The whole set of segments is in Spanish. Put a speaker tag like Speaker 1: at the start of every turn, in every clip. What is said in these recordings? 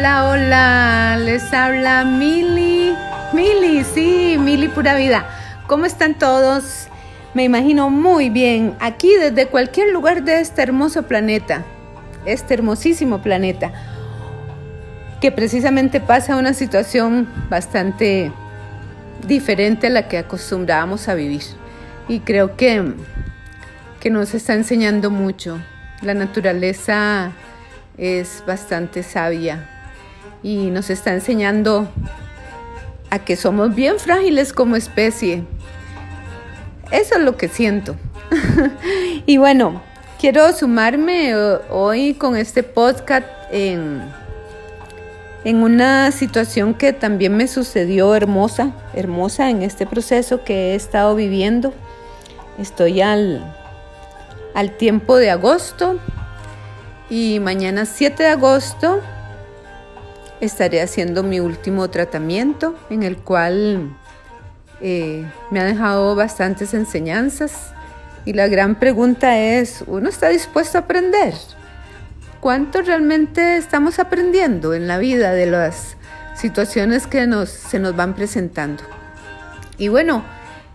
Speaker 1: Hola, hola, les habla Mili. Mili, sí, Mili Pura Vida. ¿Cómo están todos? Me imagino muy bien, aquí desde cualquier lugar de este hermoso planeta, este hermosísimo planeta, que precisamente pasa una situación bastante diferente a la que acostumbrábamos a vivir. Y creo que, que nos está enseñando mucho. La naturaleza es bastante sabia y nos está enseñando a que somos bien frágiles como especie. Eso es lo que siento. y bueno, quiero sumarme hoy con este podcast en, en una situación que también me sucedió hermosa, hermosa en este proceso que he estado viviendo. Estoy al, al tiempo de agosto y mañana 7 de agosto estaré haciendo mi último tratamiento en el cual eh, me ha dejado bastantes enseñanzas y la gran pregunta es, ¿uno está dispuesto a aprender? ¿Cuánto realmente estamos aprendiendo en la vida de las situaciones que nos, se nos van presentando? Y bueno,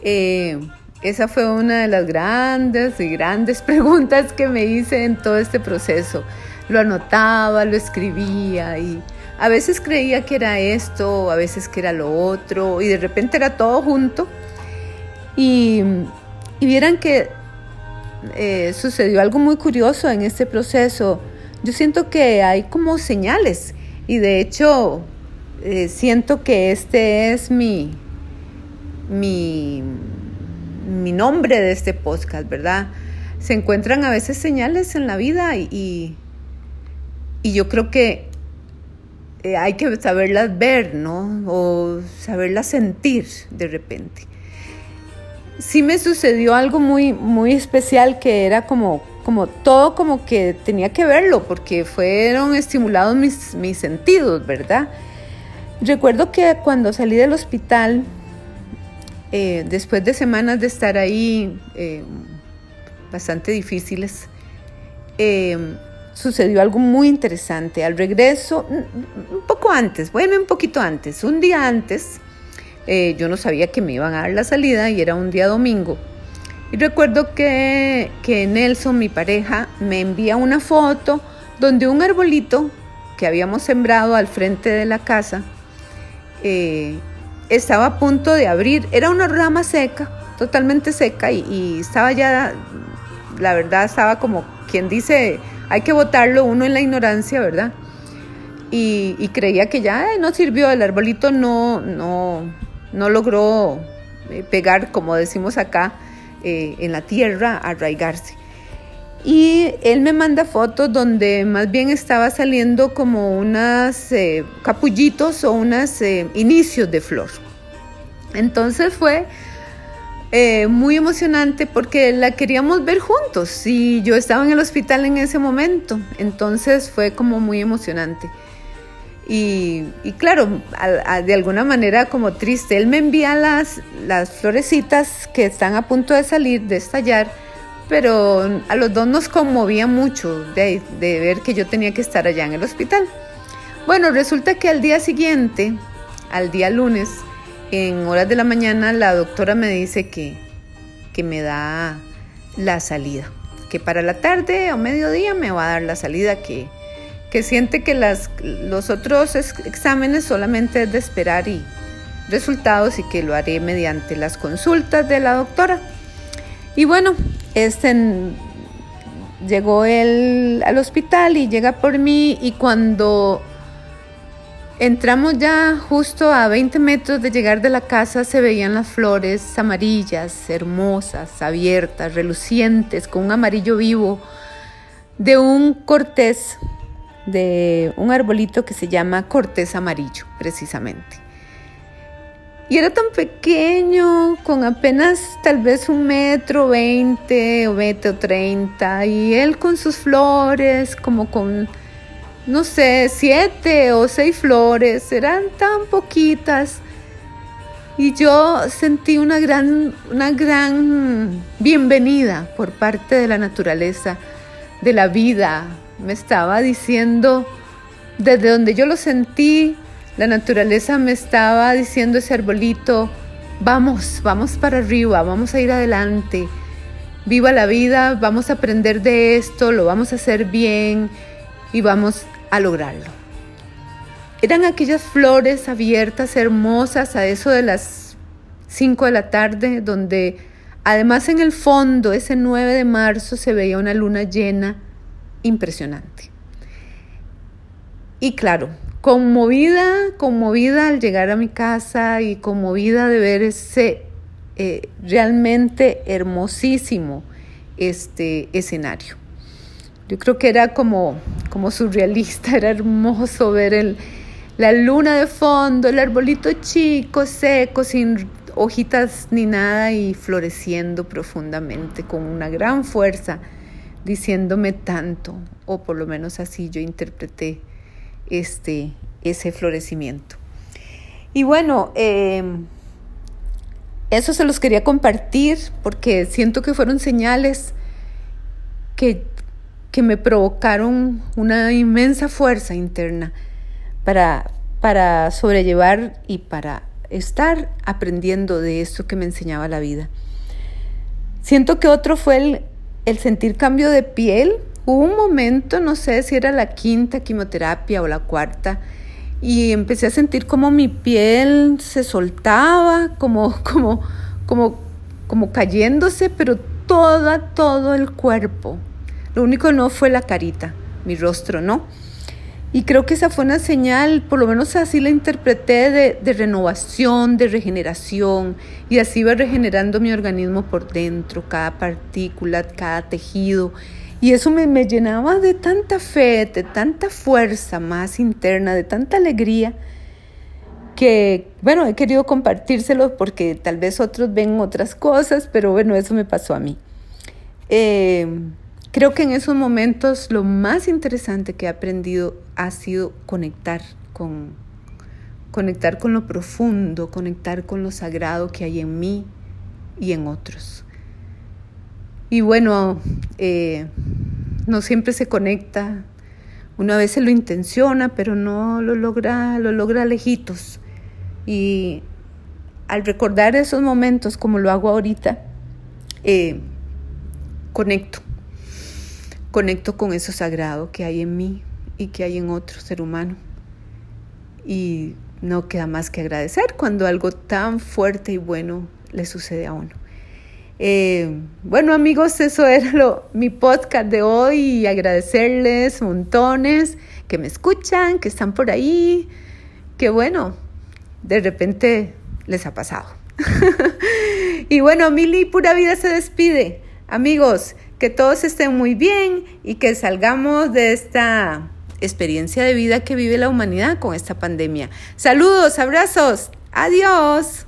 Speaker 1: eh, esa fue una de las grandes y grandes preguntas que me hice en todo este proceso. Lo anotaba, lo escribía y a veces creía que era esto, a veces que era lo otro y de repente era todo junto. Y, vieran que eh, sucedió algo muy curioso en este proceso. Yo siento que hay como señales y de hecho eh, siento que este es mi, mi mi nombre de este podcast, ¿verdad? Se encuentran a veces señales en la vida y, y, yo creo que eh, hay que saberlas ver, ¿no? O saberlas sentir de repente. Sí me sucedió algo muy, muy especial que era como, como todo como que tenía que verlo porque fueron estimulados mis, mis sentidos, ¿verdad? Recuerdo que cuando salí del hospital eh, después de semanas de estar ahí eh, bastante difíciles, sucedió algo muy interesante. Al regreso, un poco antes, bueno, un poquito antes, un día antes, yo no sabía que me iban a dar la salida y era un día domingo. Y recuerdo que, que Nelson, mi pareja, me envía una foto donde un arbolito que habíamos sembrado al frente de la casa estaba a punto de abrir. Era una rama seca, totalmente seca, y, estaba ya, la verdad, estaba como quien dice, hay que botarlo uno en la ignorancia, ¿verdad? Y, creía que ya no sirvió, el arbolito no, no, no logró eh, pegar, como decimos acá, eh, en la tierra, arraigarse. Y él me manda fotos donde más bien estaba saliendo como unas eh, capullitos o unos inicios de flor. Entonces fue eh, muy emocionante porque la queríamos ver juntos y yo estaba en el hospital en ese momento. Entonces fue como muy emocionante. Y, claro, de alguna manera como triste. Él me envía las, las florecitas que están a punto de salir, de estallar pero a los dos nos conmovía mucho de, ver que yo tenía que estar allá en el hospital. Bueno, resulta que al día siguiente, al día lunes, en horas de la mañana, la doctora me dice que, que me da la salida, que para la tarde o mediodía me va a dar la salida, que, que siente que las, los otros exámenes solamente es de esperar y resultados y que lo haré mediante las consultas de la doctora. Y bueno, este, llegó él al hospital y llega por mí y cuando entramos ya justo a 20 metros de llegar de la casa se veían las flores amarillas, hermosas, abiertas, relucientes, con un amarillo vivo de un cortés, de un arbolito que se llama cortés amarillo, precisamente. Y era tan pequeño, con apenas tal vez un metro veinte o metro treinta, y él con sus flores, como con, no sé, siete o seis flores, eran tan poquitas. Y yo sentí una gran, una gran bienvenida por parte de la naturaleza, de la vida. Me estaba diciendo, desde donde yo lo sentí, la naturaleza me estaba diciendo ese arbolito, vamos, vamos para arriba, vamos a ir adelante, viva la vida, vamos a aprender de esto, lo vamos a hacer bien y vamos a lograrlo. Eran aquellas flores abiertas, hermosas, a eso de las 5 de la tarde, donde además en el fondo, ese 9 de marzo, se veía una luna llena impresionante. Y claro, conmovida, conmovida al llegar a mi casa y conmovida de ver ese eh, realmente hermosísimo este escenario. Yo creo que era como, como surrealista, era hermoso ver el, la luna de fondo, el arbolito chico, seco, sin hojitas ni nada y floreciendo profundamente con una gran fuerza, diciéndome tanto, o por lo menos así yo interpreté este, ese florecimiento. Y bueno, em, eso se los quería compartir porque siento que fueron señales que, que me provocaron una inmensa fuerza interna para, para sobrellevar y para estar aprendiendo de esto que me enseñaba la vida. Siento que otro fue el, sentir cambio de piel. Hubo un momento, no sé si era la quinta quimioterapia o la cuarta, y empecé a sentir como mi piel se soltaba, como, como, como, como cayéndose, pero toda, todo el cuerpo. Lo único no fue la carita, mi rostro no. Y creo que esa fue una señal, por lo menos así la interpreté, de, de, renovación, de regeneración. Y así iba regenerando mi organismo por dentro, cada partícula, cada tejido. Y eso me, me llenaba de tanta fe, de tanta fuerza más interna, de tanta alegría, que, bueno, he querido compartírselo porque tal vez otros ven otras cosas, pero bueno, eso me pasó a mí. Eh, creo que en esos momentos lo más interesante que he aprendido ha sido conectar con, conectar con lo profundo, conectar con lo sagrado que hay en mí y en otros. Y bueno, eh, no siempre se conecta. Una vez se lo intenciona, pero no lo logra, lo logra lejitos. Y al recordar esos momentos, como lo hago ahorita, eh, conecto. Conecto con eso sagrado que hay en mí y que hay en otro ser humano. Y no queda más que agradecer cuando algo tan fuerte y bueno le sucede a uno. Eh, bueno amigos, eso era lo, mi podcast de hoy y agradecerles montones que me escuchan, que están por ahí, que bueno, de repente les ha pasado. y bueno, Mili Pura Vida se despide. Amigos, que todos estén muy bien y que salgamos de esta experiencia de vida que vive la humanidad con esta pandemia. Saludos, abrazos, adiós.